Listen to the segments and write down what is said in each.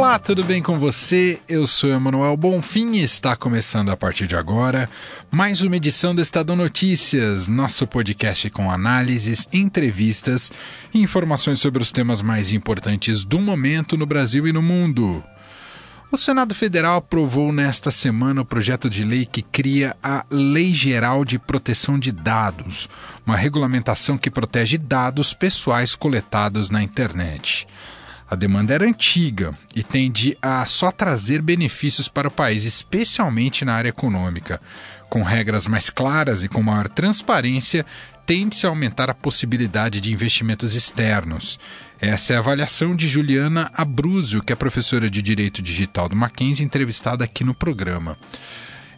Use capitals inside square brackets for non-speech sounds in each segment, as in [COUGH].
Olá, tudo bem com você? Eu sou Emanuel Bonfim e está começando a partir de agora mais uma edição do Estadão Notícias, nosso podcast com análises, entrevistas e informações sobre os temas mais importantes do momento no Brasil e no mundo. O Senado Federal aprovou nesta semana o projeto de lei que cria a Lei Geral de Proteção de Dados, uma regulamentação que protege dados pessoais coletados na internet. A demanda era antiga e tende a só trazer benefícios para o país, especialmente na área econômica. Com regras mais claras e com maior transparência, tende-se a aumentar a possibilidade de investimentos externos. Essa é a avaliação de Juliana Abruzio, que é professora de Direito Digital do Mackenzie, entrevistada aqui no programa.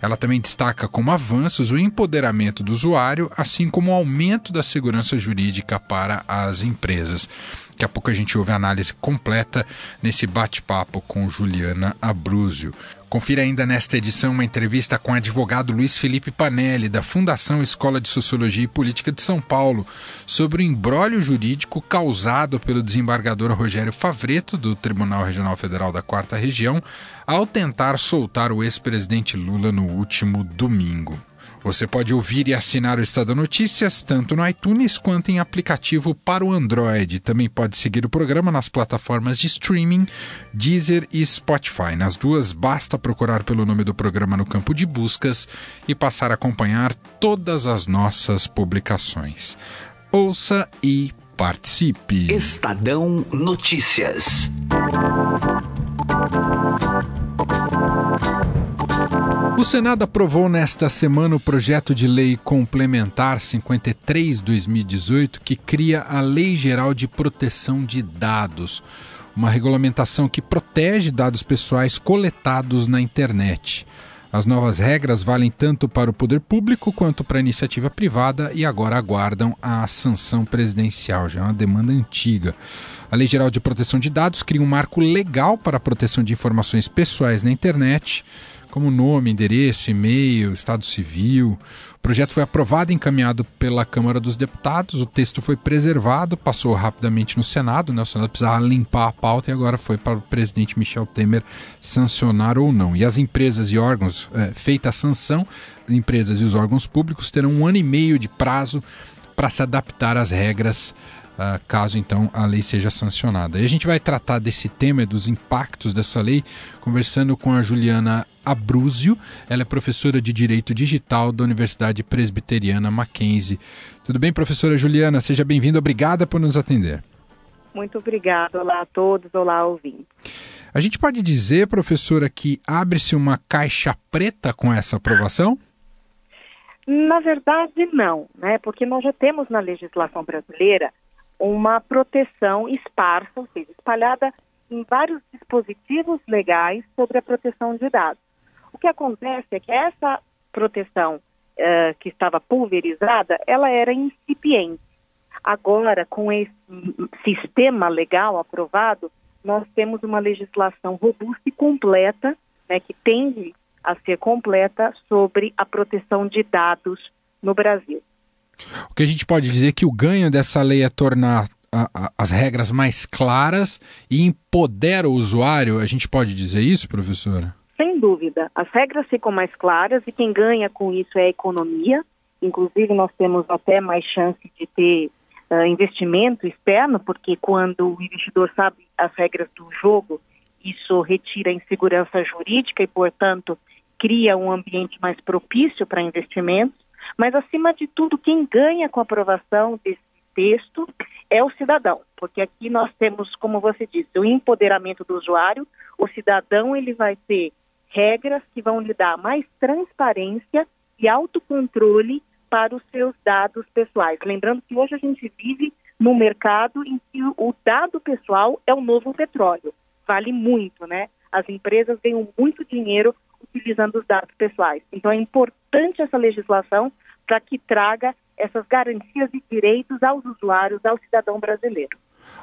Ela também destaca como avanços o empoderamento do usuário, assim como o aumento da segurança jurídica para as empresas. Daqui a pouco a gente ouve a análise completa nesse bate-papo com Juliana Abruzio. Confira ainda nesta edição uma entrevista com o advogado Luiz Felipe Panelli, da Fundação Escola de Sociologia e Política de São Paulo, sobre o embrólio jurídico causado pelo desembargador Rogério Favreto, do Tribunal Regional Federal da Quarta Região, ao tentar soltar o ex-presidente Lula no último domingo. Você pode ouvir e assinar o Estado Notícias tanto no iTunes quanto em aplicativo para o Android. Também pode seguir o programa nas plataformas de streaming Deezer e Spotify. Nas duas, basta procurar pelo nome do programa no campo de buscas e passar a acompanhar todas as nossas publicações. Ouça e participe. Estadão Notícias. O Senado aprovou nesta semana o projeto de lei complementar 53/2018 que cria a Lei Geral de Proteção de Dados, uma regulamentação que protege dados pessoais coletados na internet. As novas regras valem tanto para o poder público quanto para a iniciativa privada e agora aguardam a sanção presidencial, já é uma demanda antiga. A Lei Geral de Proteção de Dados cria um marco legal para a proteção de informações pessoais na internet como nome, endereço, e-mail, estado civil. O projeto foi aprovado e encaminhado pela Câmara dos Deputados, o texto foi preservado, passou rapidamente no Senado, né? o Senado precisava limpar a pauta e agora foi para o presidente Michel Temer sancionar ou não. E as empresas e órgãos, é, feita a sanção, empresas e os órgãos públicos terão um ano e meio de prazo para se adaptar às regras Uh, caso então a lei seja sancionada. E a gente vai tratar desse tema e dos impactos dessa lei conversando com a Juliana Abruzio. Ela é professora de Direito Digital da Universidade Presbiteriana Mackenzie. Tudo bem, professora Juliana? Seja bem-vinda. Obrigada por nos atender. Muito obrigada. Olá a todos. Olá, ouvintes. A gente pode dizer, professora, que abre-se uma caixa preta com essa aprovação? Na verdade, não, né? Porque nós já temos na legislação brasileira uma proteção esparsa, ou seja, espalhada em vários dispositivos legais sobre a proteção de dados. O que acontece é que essa proteção uh, que estava pulverizada, ela era incipiente. Agora, com esse sistema legal aprovado, nós temos uma legislação robusta e completa, né, que tende a ser completa sobre a proteção de dados no Brasil. O que a gente pode dizer é que o ganho dessa lei é tornar as regras mais claras e empodera o usuário. A gente pode dizer isso, professora? Dúvida. As regras ficam mais claras e quem ganha com isso é a economia. Inclusive, nós temos até mais chance de ter uh, investimento externo, porque quando o investidor sabe as regras do jogo, isso retira a insegurança jurídica e, portanto, cria um ambiente mais propício para investimentos. Mas, acima de tudo, quem ganha com a aprovação desse texto é o cidadão, porque aqui nós temos, como você disse, o empoderamento do usuário. O cidadão ele vai ter regras que vão lhe dar mais transparência e autocontrole para os seus dados pessoais. Lembrando que hoje a gente vive num mercado em que o dado pessoal é o novo petróleo. Vale muito, né? As empresas ganham muito dinheiro utilizando os dados pessoais. Então é importante essa legislação para que traga essas garantias e direitos aos usuários, ao cidadão brasileiro.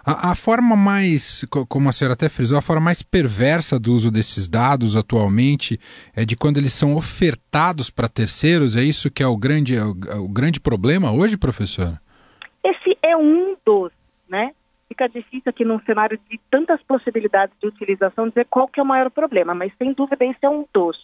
A, a, forma mais, como a senhora até frisou, a forma mais perversa do uso desses dados atualmente é de quando eles são ofertados para terceiros. É isso que é o grande, é o, é o grande problema hoje, professora? Esse é um dos, né? Fica difícil aqui num cenário de tantas possibilidades de utilização dizer qual que é o maior problema, mas sem dúvida esse é um dos.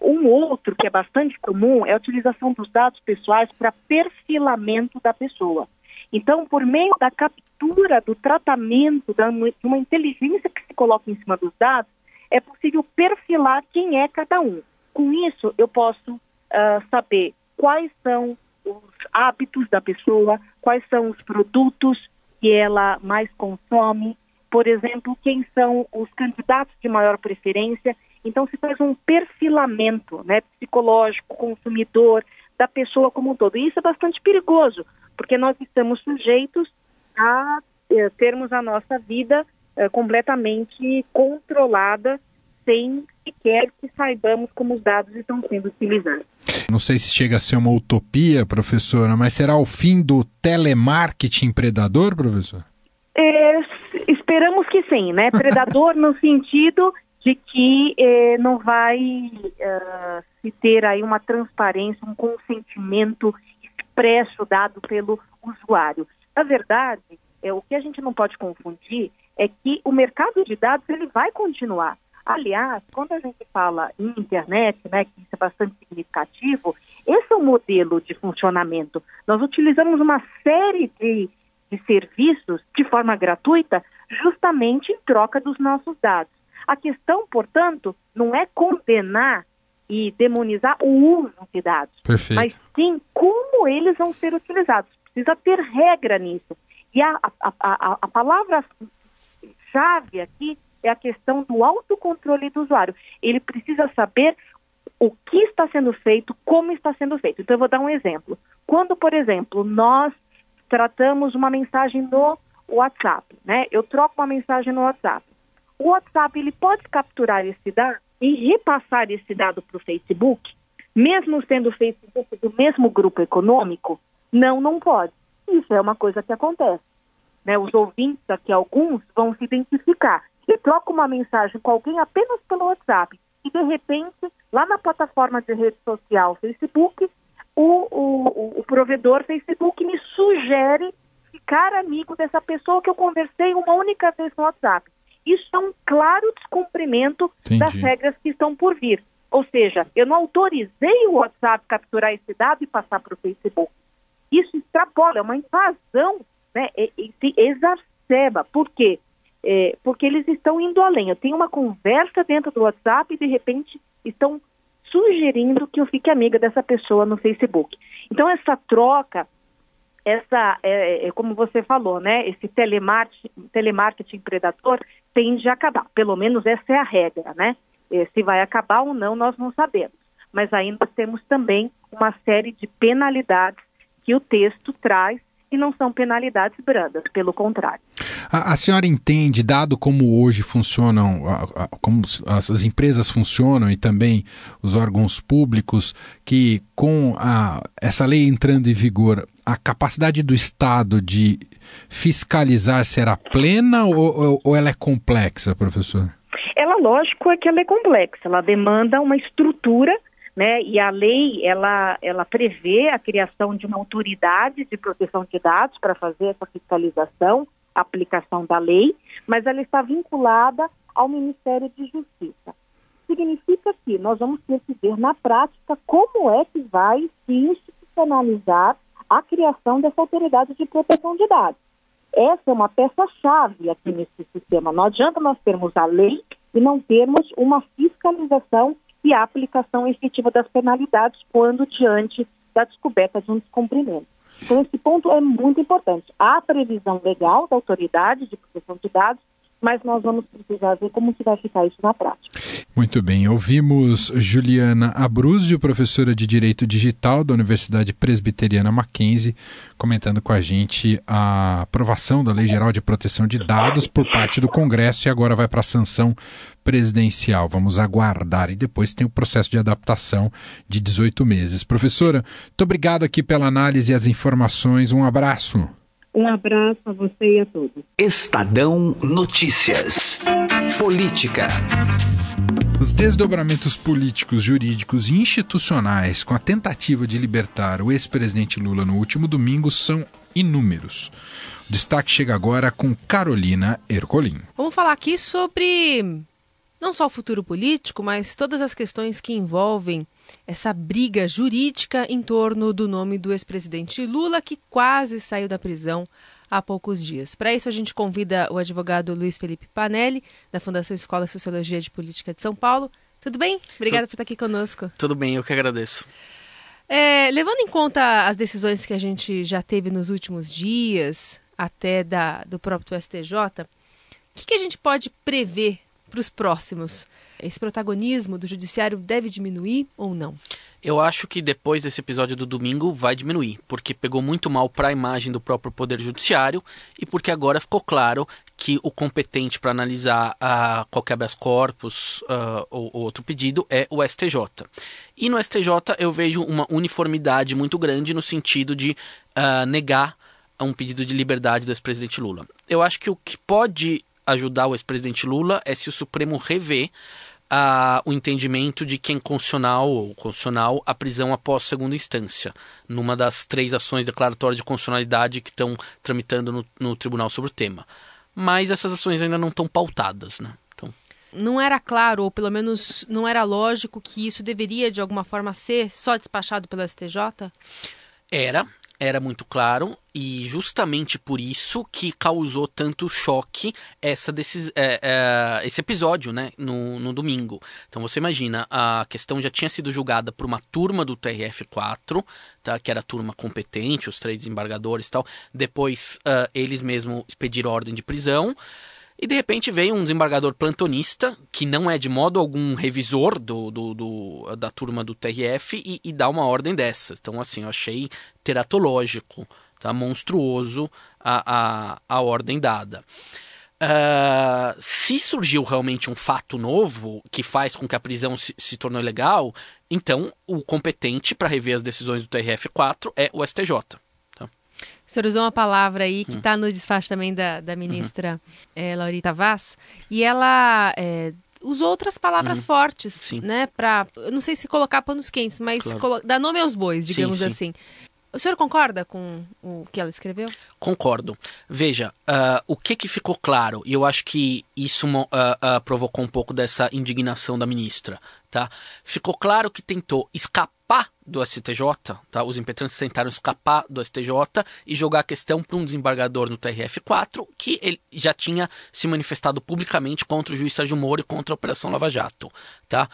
Um outro que é bastante comum é a utilização dos dados pessoais para perfilamento da pessoa. Então, por meio da captura, do tratamento, da, de uma inteligência que se coloca em cima dos dados, é possível perfilar quem é cada um. Com isso, eu posso uh, saber quais são os hábitos da pessoa, quais são os produtos que ela mais consome, por exemplo, quem são os candidatos de maior preferência. Então, se faz um perfilamento né, psicológico, consumidor, da pessoa como um todo. E isso é bastante perigoso, porque nós estamos sujeitos a eh, termos a nossa vida eh, completamente controlada sem sequer que saibamos como os dados estão sendo utilizados. Não sei se chega a ser uma utopia, professora, mas será o fim do telemarketing predador, professor? É, esperamos que sim, né? Predador no [LAUGHS] sentido de que eh, não vai uh, se ter aí uma transparência, um consentimento expresso dado pelo usuário. Na verdade, é, o que a gente não pode confundir é que o mercado de dados ele vai continuar. Aliás, quando a gente fala em internet, né, que isso é bastante significativo, esse é o modelo de funcionamento. Nós utilizamos uma série de, de serviços de forma gratuita justamente em troca dos nossos dados. A questão, portanto, não é condenar e demonizar o uso de dados, Perfeito. mas sim como eles vão ser utilizados. Precisa ter regra nisso. E a, a, a, a palavra-chave aqui é a questão do autocontrole do usuário. Ele precisa saber o que está sendo feito, como está sendo feito. Então, eu vou dar um exemplo. Quando, por exemplo, nós tratamos uma mensagem no WhatsApp, né? Eu troco uma mensagem no WhatsApp. O WhatsApp ele pode capturar esse dado e repassar esse dado para o Facebook, mesmo sendo o Facebook do mesmo grupo econômico? Não, não pode. Isso é uma coisa que acontece. Né? Os ouvintes aqui, alguns, vão se identificar. Eu troco uma mensagem com alguém apenas pelo WhatsApp e, de repente, lá na plataforma de rede social Facebook, o, o, o provedor Facebook me sugere ficar amigo dessa pessoa que eu conversei uma única vez no WhatsApp. Isso é um claro descumprimento Entendi. das regras que estão por vir. Ou seja, eu não autorizei o WhatsApp capturar esse dado e passar para o Facebook. Isso extrapola, é uma invasão, né? E, e se exacerba. Por quê? É, porque eles estão indo além. Eu tenho uma conversa dentro do WhatsApp e, de repente, estão sugerindo que eu fique amiga dessa pessoa no Facebook. Então, essa troca essa, é, é, como você falou, né, esse telemarketing, telemarketing predador tende a acabar. Pelo menos essa é a regra, né? É, se vai acabar ou não, nós não sabemos. Mas ainda temos também uma série de penalidades que o texto traz e não são penalidades brandas, pelo contrário. A, a senhora entende, dado como hoje funcionam, a, a, como as empresas funcionam e também os órgãos públicos, que com essa lei entrando em vigor, a capacidade do Estado de fiscalizar será plena ou, ou ela é complexa, professor? Ela, lógico, é que ela é complexa. Ela demanda uma estrutura né? E a lei ela ela prevê a criação de uma autoridade de proteção de dados para fazer essa fiscalização, aplicação da lei, mas ela está vinculada ao Ministério de Justiça. Significa que nós vamos ter que ver na prática como é que vai se institucionalizar a criação dessa autoridade de proteção de dados. Essa é uma peça-chave aqui nesse sistema. Não adianta nós termos a lei e não termos uma fiscalização e a aplicação efetiva das penalidades quando diante da descoberta de um descumprimento. Então, esse ponto é muito importante. Há previsão legal da autoridade de proteção de dados mas nós vamos precisar ver como que vai ficar isso na prática. Muito bem, ouvimos Juliana Abruzio, professora de Direito Digital da Universidade Presbiteriana Mackenzie, comentando com a gente a aprovação da Lei Geral de Proteção de Dados por parte do Congresso e agora vai para a sanção presidencial. Vamos aguardar e depois tem o processo de adaptação de 18 meses. Professora, muito obrigado aqui pela análise e as informações. Um abraço. Um abraço a você e a todos. Estadão Notícias. Política. Os desdobramentos políticos, jurídicos e institucionais com a tentativa de libertar o ex-presidente Lula no último domingo são inúmeros. O destaque chega agora com Carolina Ercolim. Vamos falar aqui sobre não só o futuro político, mas todas as questões que envolvem essa briga jurídica em torno do nome do ex-presidente Lula, que quase saiu da prisão há poucos dias. Para isso, a gente convida o advogado Luiz Felipe Panelli, da Fundação Escola Sociologia de Política de São Paulo. Tudo bem? Obrigada por estar aqui conosco. Tudo bem, eu que agradeço. É, levando em conta as decisões que a gente já teve nos últimos dias, até da, do próprio STJ, o que, que a gente pode prever para os próximos? Esse protagonismo do judiciário deve diminuir ou não? Eu acho que depois desse episódio do domingo vai diminuir, porque pegou muito mal para a imagem do próprio Poder Judiciário e porque agora ficou claro que o competente para analisar uh, qualquer habeas corpus uh, ou, ou, outro pedido é o STJ. E no STJ eu vejo uma uniformidade muito grande no sentido de uh, negar um pedido de liberdade do ex-presidente Lula. Eu acho que o que pode ajudar o ex-presidente Lula é se o Supremo rever a, o entendimento de que é inconstitucional ou constitucional a prisão após segunda instância, numa das três ações declaratórias de constitucionalidade que estão tramitando no, no tribunal sobre o tema. Mas essas ações ainda não estão pautadas, né? Então... Não era claro, ou pelo menos não era lógico que isso deveria de alguma forma ser só despachado pelo STJ? Era, era muito claro e justamente por isso que causou tanto choque essa desses, é, é, esse episódio né, no, no domingo. Então você imagina, a questão já tinha sido julgada por uma turma do TRF4, tá, que era a turma competente, os três desembargadores e tal. Depois uh, eles mesmos expediram ordem de prisão. E de repente veio um desembargador plantonista, que não é de modo algum revisor do, do, do da turma do TRF, e, e, dá uma ordem dessas. Então, assim, eu achei teratológico, tá? monstruoso a, a, a ordem dada. Uh, se surgiu realmente um fato novo que faz com que a prisão se, se tornou ilegal, então o competente para rever as decisões do TRF4 é o STJ. O senhor usou uma palavra aí que está hum. no despacho também da, da ministra uhum. é, Laurita Vaz, e ela é, usou outras palavras uhum. fortes, sim. né? Para, não sei se colocar panos quentes, mas claro. dar nome aos bois, digamos sim, sim. assim. O senhor concorda com o que ela escreveu? Concordo. Veja, uh, o que, que ficou claro, e eu acho que isso uh, uh, provocou um pouco dessa indignação da ministra, tá? Ficou claro que tentou escapar do STJ, tá? Os impetrantes tentaram escapar do STJ e jogar a questão para um desembargador no TRF4, que ele já tinha se manifestado publicamente contra o juiz Sérgio Moro e contra a Operação Lava Jato, tá?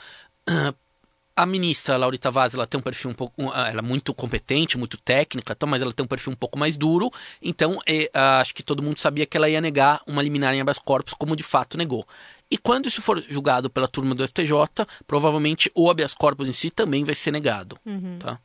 a ministra Laurita Vaz, ela tem um perfil um pouco, ela é muito competente, muito técnica, então, mas ela tem um perfil um pouco mais duro. Então, é, acho que todo mundo sabia que ela ia negar uma liminar em habeas corpus, como de fato negou. E quando isso for julgado pela turma do STJ, provavelmente o habeas corpus em si também vai ser negado. Uhum. Tá?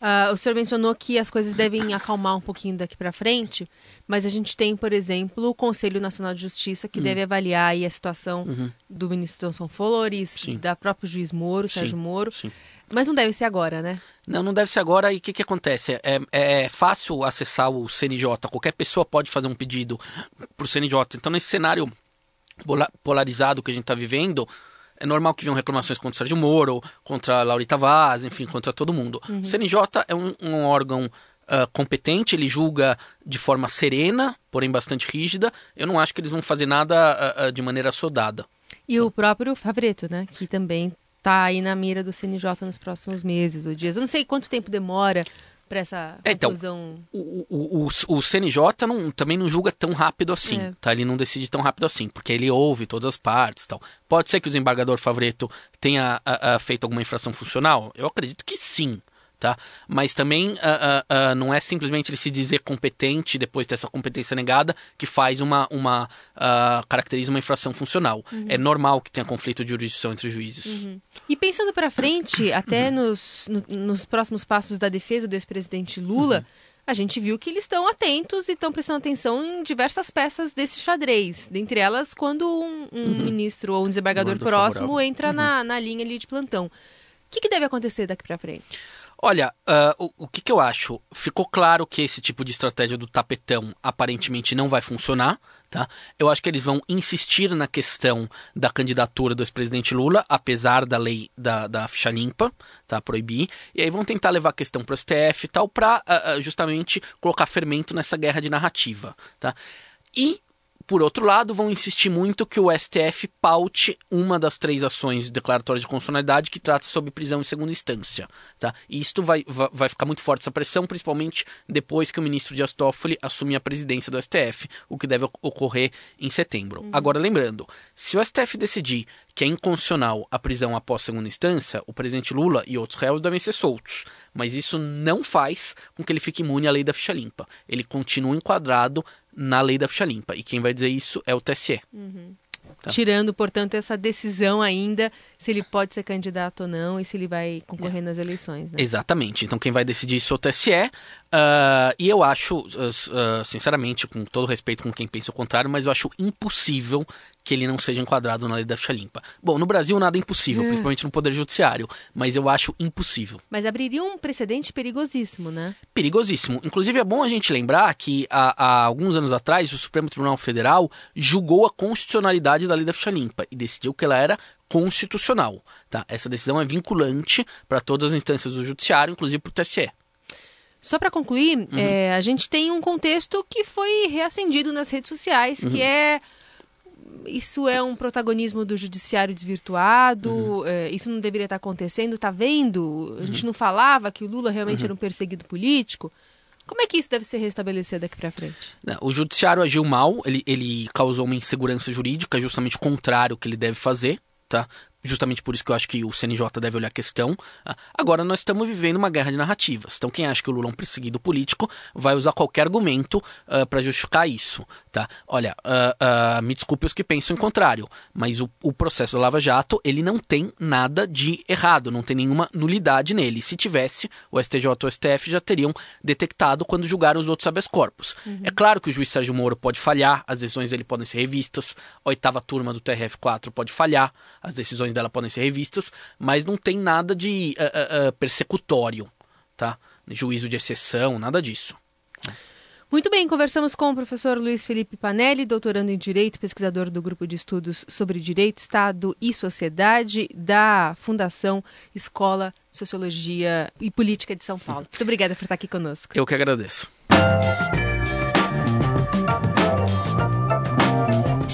Uh, o senhor mencionou que as coisas devem acalmar um pouquinho daqui para frente, mas a gente tem, por exemplo, o Conselho Nacional de Justiça que uhum. deve avaliar a situação uhum. do ministro Thomson Flores, Sim. da próprio juiz Moro, Sim. Sérgio Moro. Sim. Mas não deve ser agora, né? Não, não deve ser agora. E o que, que acontece? É, é fácil acessar o CNJ. Qualquer pessoa pode fazer um pedido para o CNJ. Então, nesse cenário polarizado que a gente está vivendo, é normal que venham reclamações contra o Sérgio Moro, contra a Laurita Vaz, enfim, contra todo mundo. Uhum. O CNJ é um, um órgão uh, competente, ele julga de forma serena, porém bastante rígida. Eu não acho que eles vão fazer nada uh, uh, de maneira assodada. E o próprio Favreto, né, que também está aí na mira do CNJ nos próximos meses ou dias. Eu não sei quanto tempo demora para essa é, então, conclusão? o, o, o, o CNJ não, também não julga tão rápido assim, é. tá? Ele não decide tão rápido assim, porque ele ouve todas as partes tal. Pode ser que o desembargador Favreto tenha a, a, feito alguma infração funcional? Eu acredito que sim tá? Mas também uh, uh, uh, não é simplesmente ele se dizer competente depois dessa competência negada que faz uma, uma caracteriza uma infração funcional. Uhum. É normal que tenha conflito de jurisdição entre juízes. Uhum. E pensando para frente, [COUGHS] até uhum. nos, no, nos próximos passos da defesa do ex-presidente Lula, uhum. a gente viu que eles estão atentos e estão prestando atenção em diversas peças desse xadrez. Dentre elas, quando um, um uhum. ministro ou um desembargador próximo favorável. entra na, uhum. na linha ali de plantão. O que, que deve acontecer daqui para frente? Olha, uh, o, o que, que eu acho? Ficou claro que esse tipo de estratégia do tapetão aparentemente não vai funcionar. Tá? Eu acho que eles vão insistir na questão da candidatura do ex-presidente Lula, apesar da lei da, da ficha limpa, tá? proibir, e aí vão tentar levar a questão para o STF e tal, para uh, justamente colocar fermento nessa guerra de narrativa. Tá? E por outro lado, vão insistir muito que o STF paute uma das três ações declaratórias de constitucionalidade que trata sobre prisão em segunda instância. Tá? E isto vai, vai ficar muito forte essa pressão, principalmente depois que o ministro Dias Toffoli assumir a presidência do STF, o que deve ocorrer em setembro. Uhum. Agora, lembrando, se o STF decidir que é inconstitucional a prisão após segunda instância, o presidente Lula e outros réus devem ser soltos. Mas isso não faz com que ele fique imune à lei da ficha limpa. Ele continua enquadrado na lei da ficha limpa. E quem vai dizer isso é o TSE. Uhum. Tá. Tirando, portanto, essa decisão ainda se ele pode ser candidato ou não e se ele vai concorrer é. nas eleições. Né? Exatamente. Então quem vai decidir isso é o TSE. Uh, e eu acho, uh, sinceramente, com todo respeito com quem pensa o contrário, mas eu acho impossível que ele não seja enquadrado na lei da ficha limpa. Bom, no Brasil nada é impossível, é. principalmente no Poder Judiciário, mas eu acho impossível. Mas abriria um precedente perigosíssimo, né? Perigosíssimo. Inclusive é bom a gente lembrar que há, há alguns anos atrás o Supremo Tribunal Federal julgou a constitucionalidade da lei da ficha limpa e decidiu que ela era constitucional. Tá? Essa decisão é vinculante para todas as instâncias do Judiciário, inclusive para o TSE. Só para concluir, uhum. é, a gente tem um contexto que foi reacendido nas redes sociais, uhum. que é isso é um protagonismo do judiciário desvirtuado, uhum. é, isso não deveria estar acontecendo, tá vendo? A gente uhum. não falava que o Lula realmente uhum. era um perseguido político. Como é que isso deve ser restabelecido daqui para frente? O judiciário agiu mal, ele, ele causou uma insegurança jurídica, justamente o contrário que ele deve fazer, tá? Justamente por isso que eu acho que o CNJ deve olhar a questão. Ah, agora nós estamos vivendo uma guerra de narrativas. Então quem acha que o Lula é um perseguido político vai usar qualquer argumento uh, ah, para justificar isso, tá? Olha, uh, uh, me desculpe os que pensam em contrário, mas o, o, processo da Lava Jato ele não tem nada de errado, não tem nenhuma nulidade nele. Se tivesse, o STJ ou o STF já teriam detectado quando julgaram os outros habeas corpus. Uhum. É claro que o juiz Sérgio Moro pode falhar, as decisões dele podem ser revistas, a oitava turma do TRF4 pode falhar, as decisões dela podem ser revistas, mas não tem nada de uh, uh, persecutório, tá? Juízo de exceção, nada disso. Muito bem, conversamos com o professor Luiz Felipe Panelli, doutorando em Direito, pesquisador do Grupo de Estudos sobre Direito, Estado e Sociedade da Fundação Escola Sociologia e Política de São Paulo. Muito obrigada por estar aqui conosco. Eu que agradeço.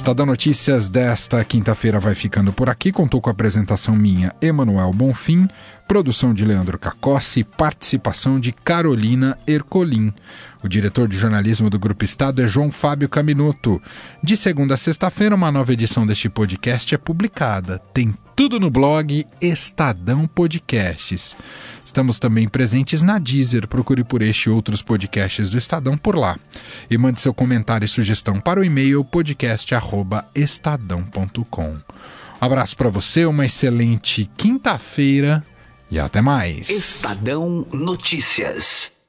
Estadão Notícias desta quinta-feira vai ficando por aqui. Contou com a apresentação minha, Emanuel Bonfim, produção de Leandro Cacossi e participação de Carolina Ercolim. O diretor de jornalismo do Grupo Estado é João Fábio Caminuto. De segunda a sexta-feira, uma nova edição deste podcast é publicada. Tem tudo no blog Estadão Podcasts. Estamos também presentes na Deezer. Procure por este e outros podcasts do Estadão por lá. E mande seu comentário e sugestão para o e-mail podcast@estadão.com. Um abraço para você, uma excelente quinta-feira e até mais. Estadão Notícias.